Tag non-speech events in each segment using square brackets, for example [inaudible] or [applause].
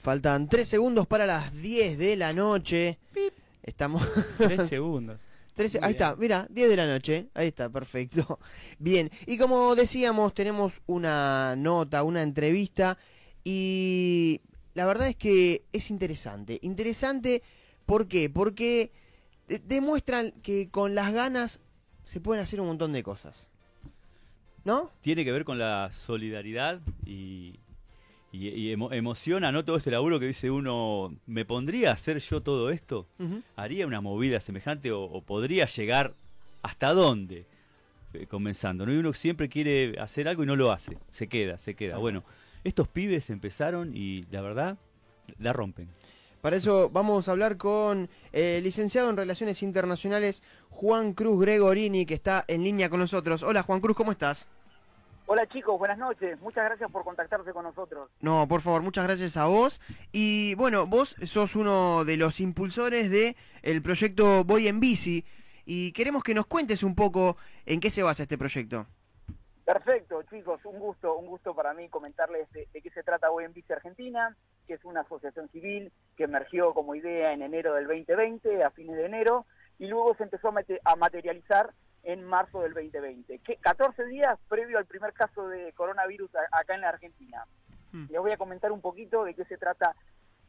Faltan tres segundos para las 10 de la noche. Estamos. Tres [laughs] segundos. Trece- Muy ahí bien. está, mira, 10 de la noche. Ahí está, perfecto. [laughs] Bien, y como decíamos, tenemos una nota, una entrevista. Y la verdad es que es interesante. Interesante, ¿por qué? Porque de- demuestran que con las ganas se pueden hacer un montón de cosas. ¿No? Tiene que ver con la solidaridad y, y- y emo- emociona, ¿no? Todo ese laburo que dice uno, ¿me pondría a hacer yo todo esto? ¿Haría una movida semejante o, o podría llegar hasta dónde? Eh, comenzando, ¿no? Y uno siempre quiere hacer algo y no lo hace. Se queda, se queda. Bueno, estos pibes empezaron y la verdad, la rompen. Para eso [laughs] vamos a hablar con el licenciado en Relaciones Internacionales Juan Cruz Gregorini, que está en línea con nosotros. Hola Juan Cruz, ¿cómo estás? Hola chicos, buenas noches. Muchas gracias por contactarse con nosotros. No, por favor, muchas gracias a vos. Y bueno, vos sos uno de los impulsores de el proyecto Voy en Bici y queremos que nos cuentes un poco en qué se basa este proyecto. Perfecto, chicos, un gusto, un gusto para mí comentarles de, de qué se trata Hoy en Bici Argentina, que es una asociación civil que emergió como idea en enero del 2020, a fines de enero, y luego se empezó a materializar en marzo del 2020, que 14 días previo al primer caso de coronavirus acá en la Argentina. Hmm. Les voy a comentar un poquito de qué se trata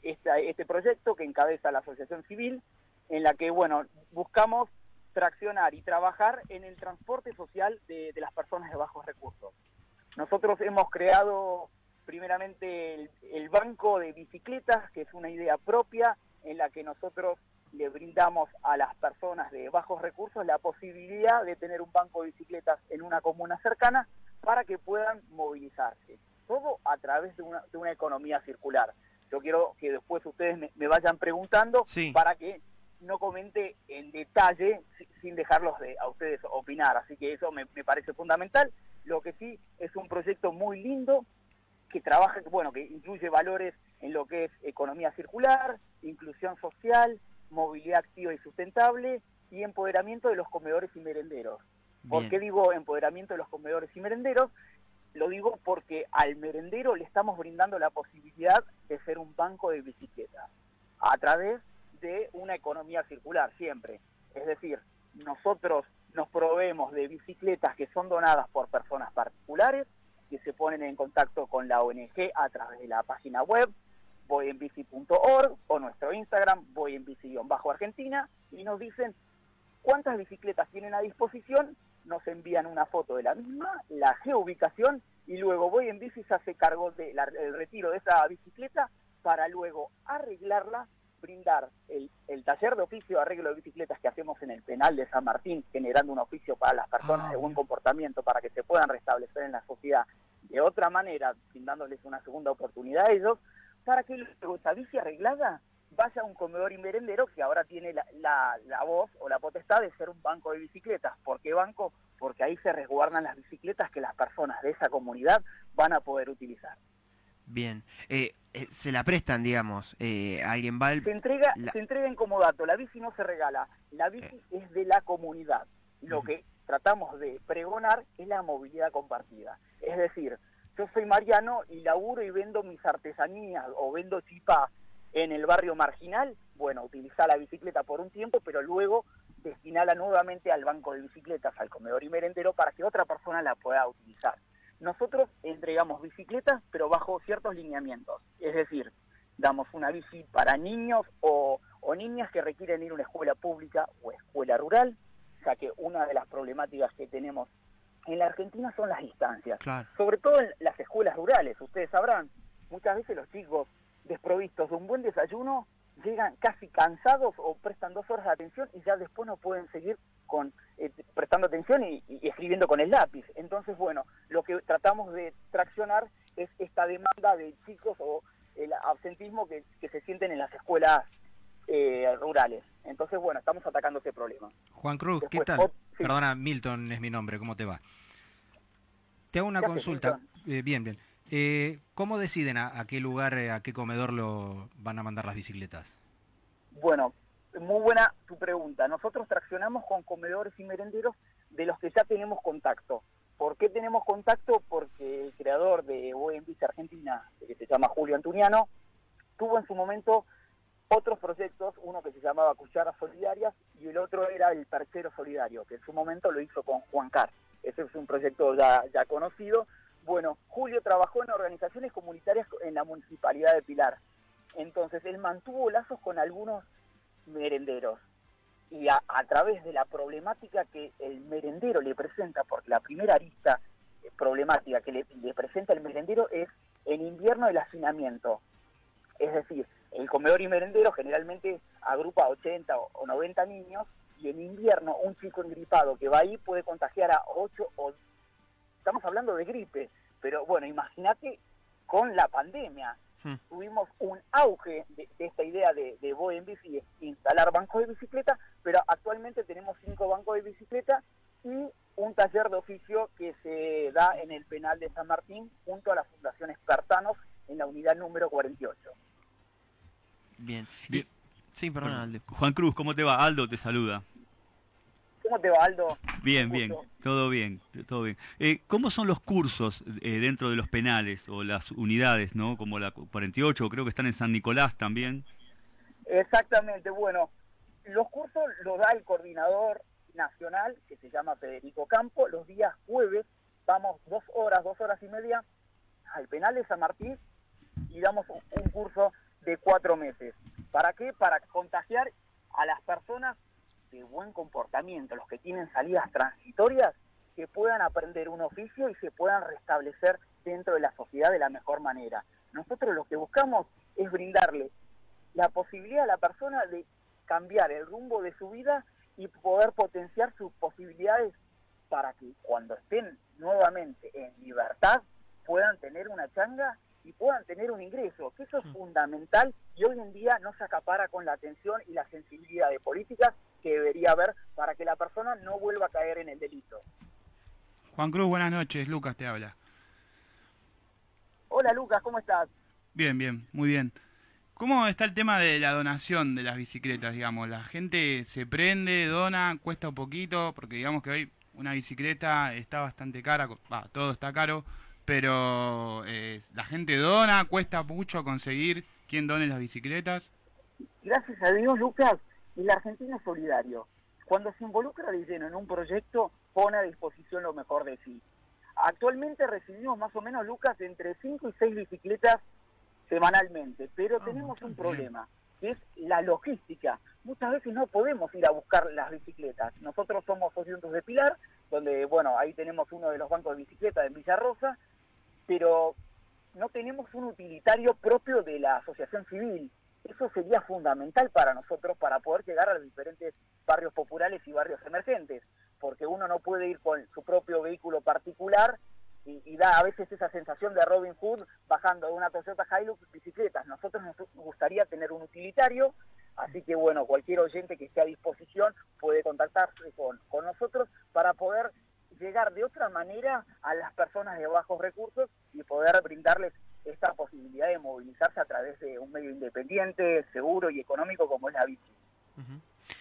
esta- este proyecto que encabeza la asociación civil, en la que, bueno, buscamos traccionar y trabajar en el transporte social de, de las personas de bajos recursos. Nosotros hemos creado primeramente el, el banco de bicicletas, que es una idea propia en la que nosotros le brindamos a las personas de bajos recursos la posibilidad de tener un banco de bicicletas en una comuna cercana para que puedan movilizarse. Todo a través de una, de una economía circular. Yo quiero que después ustedes me, me vayan preguntando Sí. para que no comente en detalle si- sin dejarlos de, a ustedes opinar. Así que eso me, me parece fundamental. Lo que sí es un proyecto muy lindo que trabaja, bueno, que incluye valores en lo que es economía circular, inclusión social, movilidad activa y sustentable y empoderamiento de los comedores y merenderos. ¿Por Bien. qué digo empoderamiento de los comedores y merenderos? Lo digo porque al merendero le estamos brindando la posibilidad de ser un banco de bicicletas a través de una economía circular siempre. Es decir, nosotros nos proveemos de bicicletas que son donadas por personas particulares que se ponen en contacto con la ONG a través de la página web voyenbici.org o nuestro Instagram voyenbici-argentina y nos dicen cuántas bicicletas tienen a disposición, nos envían una foto de la misma, la geoubicación y luego Voy en Bici se hace cargo del retiro de esa bicicleta para luego arreglarla, brindar el, el taller de oficio de arreglo de bicicletas que hacemos en el penal de San Martín, generando un oficio para las personas Ah, de buen comportamiento para que se puedan restablecer en la sociedad. De otra manera, brindándoles una segunda oportunidad a ellos, para que luego esa bici arreglada vaya a un comedor y merendero que ahora tiene la, la, la voz o la potestad de ser un banco de bicicletas. ¿Por qué banco? Porque ahí se resguardan las bicicletas que las personas de esa comunidad van a poder utilizar. Bien. Eh, eh, se la prestan, digamos. Eh, alguien va al... Se entrega, La- se entrega en como dato, la bici no se regala, la bici es de la comunidad. Lo que tratamos de pregonar es la movilidad compartida. Es decir, yo soy Mariano y laburo y vendo mis artesanías o vendo chipá en el barrio marginal, bueno, utilizar la bicicleta por un tiempo, pero luego destinarla nuevamente al banco de bicicletas, al comedor y merendero, para que otra persona la pueda utilizar. Nosotros entregamos bicicletas, pero bajo ciertos lineamientos. Es decir, damos una bici para niños o, o niñas que requieren ir a una escuela pública o escuela rural, ya que una de las problemáticas que tenemos en la Argentina son las distancias Claro. sobre todo en las escuelas rurales. Ustedes sabrán, muchas veces los chicos desprovistos de un buen desayuno llegan casi cansados o prestan dos horas de atención y ya después no pueden seguir con eh, prestando atención y, y escribiendo con el lápiz. Entonces, bueno, lo que tratamos de traccionar es esta demanda de chicos o el absentismo que, que se sienten en las escuelas eh, rurales. Entonces, bueno, estamos atacando ese problema. Juan Cruz, ¿qué tal? sí. Perdona, Milton es mi nombre, ¿cómo te va? Te hago una ¿Qué haces, consulta. Eh, bien, bien. Eh, ¿Cómo deciden a, a qué lugar, eh, a qué comedor lo van a mandar las bicicletas? Bueno, muy buena tu pregunta. Nosotros traccionamos con comedores y merenderos de los que ya tenemos contacto. ¿Por qué tenemos contacto? Porque el creador de Bici Argentina, que se llama Julio Antuniano, tuvo en su momento otros proyectos, uno que se llamaba Cucharas Solidarias y el otro era el Perchero Solidario, que en su momento lo hizo con Juan Carr. Ese es un proyecto ya, conocido. Bueno, Julio trabajó en organizaciones comunitarias en la municipalidad de Pilar. Entonces, él mantuvo lazos con algunos merenderos. Y a, través de la problemática que el merendero le presenta, porque la primera arista eh, problemática que le, le presenta el merendero es en invierno el hacinamiento. Es decir, el comedor y merendero generalmente agrupa 80 o 90 niños y en invierno un chico engripado que va ahí puede contagiar a 8 o... Estamos hablando de gripe, pero bueno, imagínate con la pandemia. Hmm. Tuvimos un auge de, esta idea de, de en Bici, instalar bancos de bicicleta, pero actualmente tenemos cinco bancos de bicicleta y un taller de oficio que se da en el penal de San Martín junto a la Fundación Espartanos en la unidad número 48. Bien. Sí, perdón, Aldo. Juan Cruz, ¿cómo te va? Aldo te saluda. ¿Cómo te va, Aldo? Bien, bien, todo bien, todo bien. Eh, ¿Cómo son los cursos eh, dentro de los penales o las unidades, no? Como la 48, creo que están en San Nicolás también. Exactamente, bueno, los cursos los da el coordinador nacional, que se llama Federico Campo, los días jueves, vamos dos horas, dos horas y media al penal de San Martín y damos un curso de cuatro meses. ¿Para qué? Para contagiar a las personas de buen comportamiento, los que tienen salidas transitorias, que puedan aprender un oficio y se puedan restablecer dentro de la sociedad de la mejor manera. Nosotros lo que buscamos es brindarle la posibilidad a la persona de cambiar el rumbo de su vida y poder potenciar sus posibilidades para que cuando estén nuevamente en libertad puedan tener una changa y puedan tener un ingreso, que eso es mm. fundamental y hoy en día no se acapara con la atención y la sensibilidad de políticas que debería haber para que la persona no vuelva a caer en el delito. Juan Cruz, buenas noches, Lucas te habla. Hola Lucas, ¿cómo estás? Bien, bien, muy bien. ¿Cómo está el tema de la donación de las bicicletas, digamos? La gente se prende, dona, cuesta un poquito, porque digamos que hoy una bicicleta está bastante cara, va, todo está caro, pero eh, la gente dona, cuesta mucho conseguir quien done las bicicletas. Gracias a Dios, Lucas, el argentino es solidario. Cuando se involucra de lleno en un proyecto, pone a disposición lo mejor de sí. Actualmente recibimos más o menos, Lucas, entre 5 y 6 bicicletas semanalmente, pero ah, tenemos un problema, que es la logística. Muchas veces no podemos ir a buscar las bicicletas. Nosotros somos oriundos de Pilar, donde, bueno, ahí tenemos uno de los bancos de bicicleta en Villarrosa, pero no tenemos un utilitario propio de la asociación civil. Eso sería fundamental para nosotros para poder llegar a los diferentes barrios populares y barrios emergentes, porque uno no puede ir con su propio vehículo particular y, da a veces esa sensación de Robin Hood bajando de una Toyota Hilux bicicletas. Nosotros nos gustaría tener un utilitario, así que bueno, cualquier oyente que esté a disposición puede contactarse con, con nosotros para poder llegar de otra manera a las personas de bajos recursos y poder brindarles esta posibilidad de movilizarse a través de un medio independiente, seguro y económico como es la bici.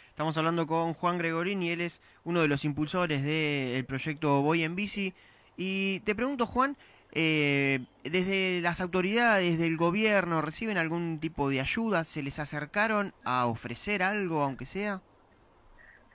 Estamos hablando con Juan Gregorini, él es uno de los impulsores del proyecto Voy en Bici. Y te pregunto, Juan, eh, desde las autoridades del gobierno, ¿reciben algún tipo de ayuda? ¿Se les acercaron a ofrecer algo, aunque sea?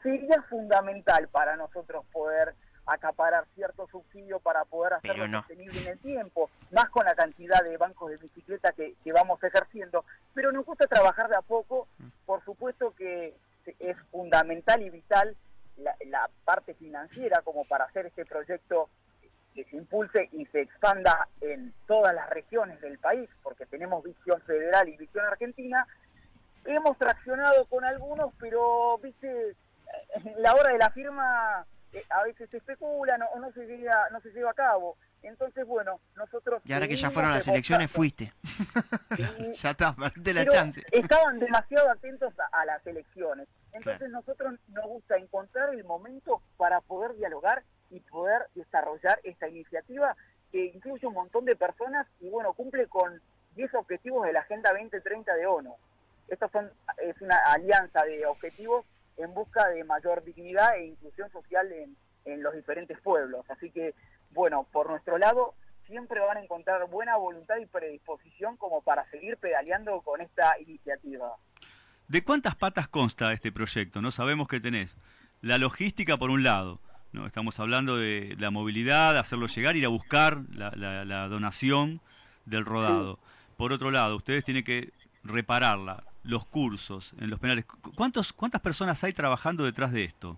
Sería fundamental para nosotros poder acaparar cierto subsidio para poder hacerlo sostenible en el tiempo, más con la cantidad de bancos de bicicleta que, vamos ejerciendo. Pero nos gusta trabajar de a poco, por supuesto que es fundamental y vital la, parte financiera como para hacer este proyecto que se impulse y se expanda en todas las regiones del país, porque tenemos visión federal y visión argentina. Hemos traccionado con algunos, pero, viste, la hora de la firma a veces se especula o no se llega no se lleva a cabo. Entonces bueno nosotros y ahora que ya fueron las elecciones fuiste. [laughs] Ya está perdiste la chance. estaban demasiado atentos a, las elecciones. Entonces nosotros nos gusta encontrar el momento para poder dialogar y poder desarrollar esta iniciativa que incluye un montón de personas y bueno cumple con 10 objetivos de la Agenda 2030 de ONU. Esta son, es una alianza de objetivos en busca de mayor dignidad e inclusión social en, los diferentes pueblos. Así que, bueno, por nuestro lado, siempre van a encontrar buena voluntad y predisposición como para seguir pedaleando con esta iniciativa. ¿De cuántas patas consta este proyecto? No sabemos qué tenés. La logística por un lado, ¿no? Estamos hablando de la movilidad, hacerlo llegar, ir a buscar la, la- la donación del rodado. Por otro lado, ustedes tienen que repararla, los cursos en los penales. ¿Cu- ¿Cuántos, ¿Cuántas personas hay trabajando detrás de esto?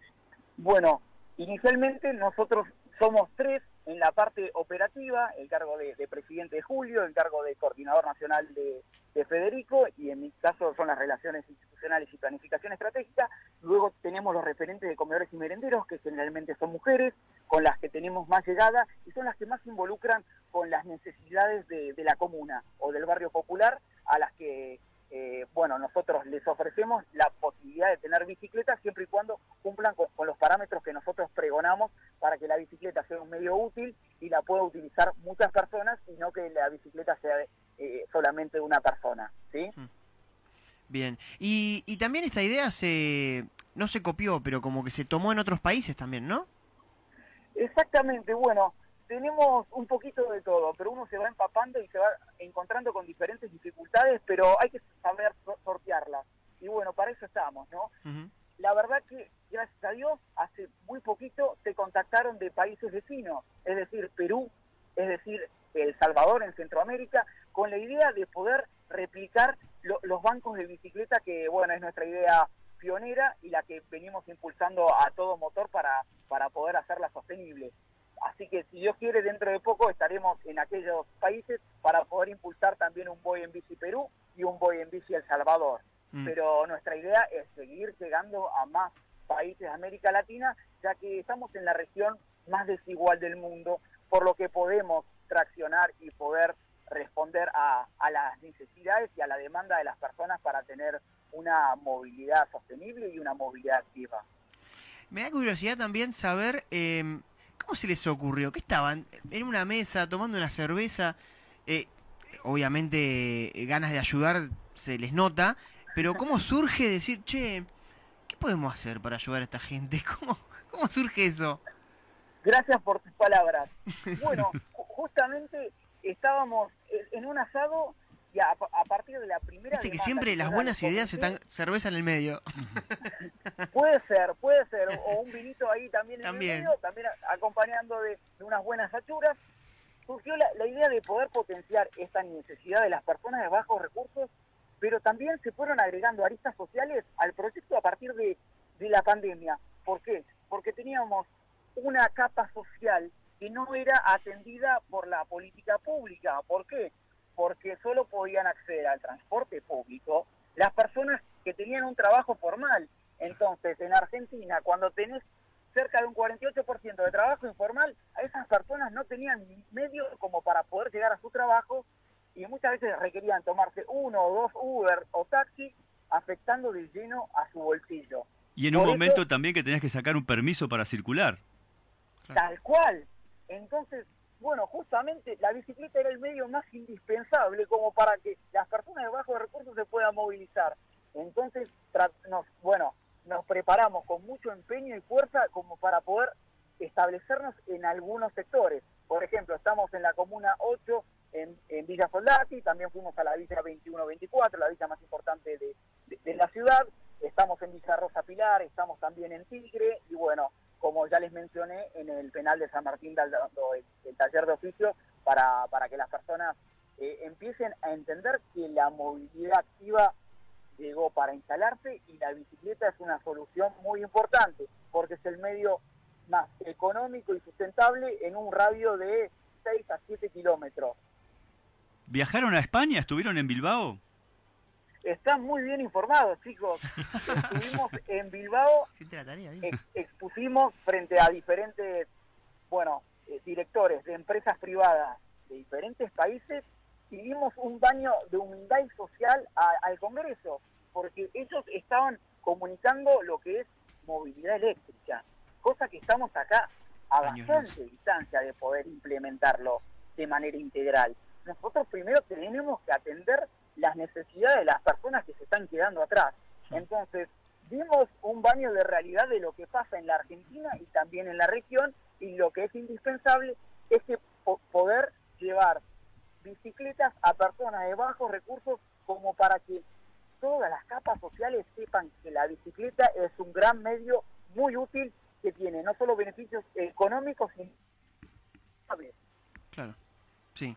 Bueno, inicialmente nosotros somos tres en la parte operativa, el cargo de, de presidente de Julio, el cargo de coordinador nacional de, de Federico y en mi caso son las relaciones institucionales y planificación estratégica. Luego tenemos los referentes de comedores y merenderos, que generalmente son mujeres, con las que tenemos más llegada y son las que más se involucran con las necesidades de, de la comuna o del barrio popular, a las que eh, bueno, nosotros les ofrecemos la posibilidad de tener bicicletas siempre y cuando cumplan con, con los parámetros que nosotros pregonamos para que la bicicleta sea un medio útil y la pueda utilizar muchas personas y no que la bicicleta sea eh, solamente de una persona, ¿sí? Bien. Y, y también esta idea se no se copió, pero como que se tomó en otros países también, ¿no? Exactamente, bueno, tenemos un poquito de todo, pero uno se va empapando y se va encontrando con diferentes dificultades, pero hay que saber so- sortearlas. Y bueno, para eso estamos, ¿no? La verdad que, gracias a Dios, hace muy poquito se contactaron de países vecinos, es decir, Perú, es decir, El Salvador en Centroamérica, con la idea de poder replicar lo- los bancos de bicicleta, que, bueno, es nuestra idea pionera y la que venimos impulsando a todo motor para, para poder hacerla sostenible. Así que, si Dios quiere, dentro de poco estaremos en aquellos países para poder impulsar también un Boy en Bici Perú y un Boy en Bici El Salvador Mm. pero nuestra idea es seguir llegando a más países de América Latina, ya que estamos en la región más desigual del mundo, por lo que podemos traccionar y poder responder a, a las necesidades y a la demanda de las personas para tener una movilidad sostenible y una movilidad activa. Me da curiosidad también saber eh, cómo se les ocurrió. ¿Qué estaban? En una mesa, tomando una cerveza. Eh, obviamente, eh, ganas de ayudar se les nota. Pero ¿cómo [laughs] surge decir, che, ¿qué podemos hacer para ayudar a esta gente? [laughs] ¿Cómo, cómo surge eso? Gracias por tus palabras. [laughs] Bueno, ju- justamente estábamos en un asado y a, a partir de la primera... Viste que siempre las buenas ideas están cerveza en el medio. [laughs] Puede ser, puede ser, o un vinito ahí también en También. el medio, también acompañando de, de unas buenas achuras. Surgió la, la idea de poder potenciar esta necesidad de las personas de bajos recursos, pero también se fueron agregando aristas sociales al proyecto a partir de, de la pandemia. ¿Por qué? Porque teníamos una capa social que no era atendida por la política pública. ¿Por qué? Porque solo podían acceder al transporte público las personas que tenían un trabajo formal. Entonces, en Argentina, cuando tenés cerca de un 48% de trabajo informal, a esas personas no tenían medios como para poder llegar a su trabajo y muchas veces requerían tomarse uno o dos Uber o taxi, afectando de lleno a su bolsillo. Y en un eso- momento también que tenías que sacar un permiso para circular. Tal cual. Entonces, bueno, justamente la bicicleta era el medio más indispensable como para que las personas de bajos recursos se puedan movilizar. Entonces, nos, bueno, nos preparamos con mucho empeño y fuerza como para poder establecernos en algunos sectores. Por ejemplo, estamos en la Comuna 8, en, Villa Soldati, también fuimos a la Villa 21-24, la villa más importante de la ciudad, estamos en Villa Rosa Pilar, estamos también en Tigre, y bueno, como ya les mencioné, en el penal de San Martín dando el, el taller de oficio para, para que las personas eh, empiecen a entender que la movilidad activa llegó para instalarse y la bicicleta es una solución muy importante porque es el medio más económico y sustentable en un radio de 6 a 7 kilómetros. ¿Viajaron a España? ¿Estuvieron en Bilbao? Están muy bien informados, chicos. Estuvimos [laughs] en Bilbao ex- expusimos frente a diferentes, bueno, eh, directores de empresas privadas de diferentes países y dimos un baño de humildad y social a- al Congreso, porque ellos estaban comunicando lo que es movilidad eléctrica, cosa que estamos acá a bastante distancia de poder implementarlo de manera integral. Nosotros primero tenemos que atender las necesidades de las personas que se están quedando atrás. Entonces, dimos un baño de realidad de lo que pasa en la Argentina y también en la región y lo que es indispensable es que po- poder llevar bicicletas a personas de bajos recursos como para que todas las capas sociales sepan que la bicicleta es un gran medio muy útil que tiene no solo beneficios económicos, sino... Claro, sí.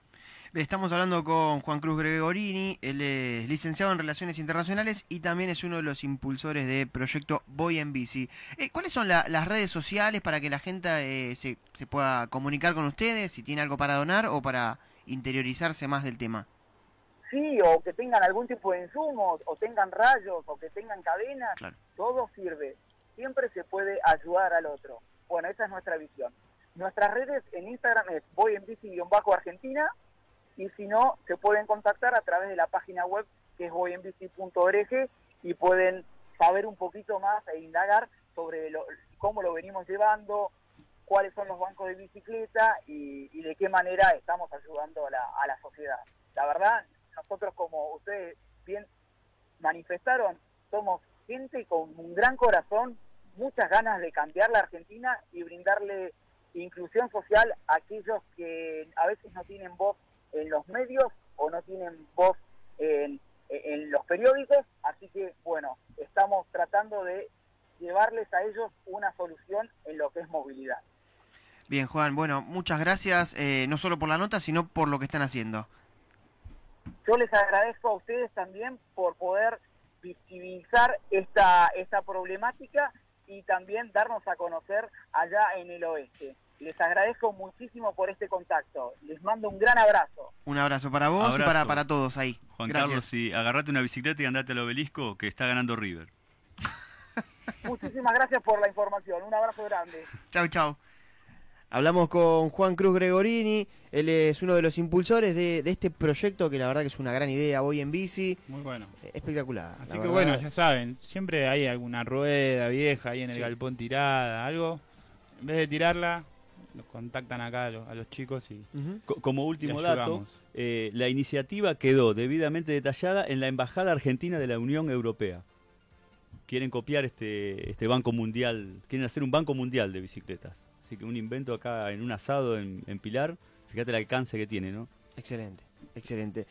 Estamos hablando con Juan Cruz Gregorini, él es licenciado en Relaciones Internacionales y también es uno de los impulsores del proyecto Voy en Bici. Eh, ¿Cuáles son la- las redes sociales para que la gente eh, se, se pueda comunicar con ustedes, si tiene algo para donar o para interiorizarse más del tema? Sí, o que tengan algún tipo de insumos, o tengan rayos, o que tengan cadenas, Claro. todo sirve. Siempre se puede ayudar al otro. Bueno, esa es nuestra visión. Nuestras redes en Instagram es voy en bici-argentina y si no, se pueden contactar a través de la página web que es voyenbici.org y pueden saber un poquito más e indagar sobre lo- cómo lo venimos llevando, cuáles son los bancos de bicicleta y, de qué manera estamos ayudando a la sociedad. La verdad, nosotros como ustedes bien manifestaron, somos gente con un gran corazón, muchas ganas de cambiar la Argentina y brindarle inclusión social a aquellos que a veces no tienen voz en los medios o no tienen voz en, en los periódicos, así que bueno, estamos tratando de llevarles a ellos una solución en lo que es movilidad. Bien, Juan, bueno, muchas gracias, eh, no solo por la nota, sino por lo que están haciendo. Yo les agradezco a ustedes también por poder visibilizar esta, esta problemática y también darnos a conocer allá en el oeste. Les agradezco muchísimo por este contacto. Les mando un gran abrazo. Un abrazo para vos y para, para todos ahí. Juan gracias. Carlos, sí, agarrate una bicicleta y andate al obelisco que está ganando River. [laughs] Muchísimas gracias por la información. Un abrazo grande. Chau, chau. Hablamos con Juan Cruz Gregorini, él es uno de los impulsores de, de este proyecto que la verdad que es una gran idea, Voy en Bici, Muy bueno. espectacular. Así que verdad. bueno, ya saben, siempre hay alguna rueda vieja ahí en el Sí. galpón tirada, algo. En vez de tirarla, contactan acá a los, a los chicos y Como último Y dato, eh, la iniciativa quedó debidamente detallada en la Embajada Argentina de la Unión Europea. Quieren copiar este, este banco mundial, quieren hacer un banco mundial de bicicletas. Así que un invento acá en un asado en, en Pilar, fíjate el alcance que tiene, ¿no? Excelente, excelente.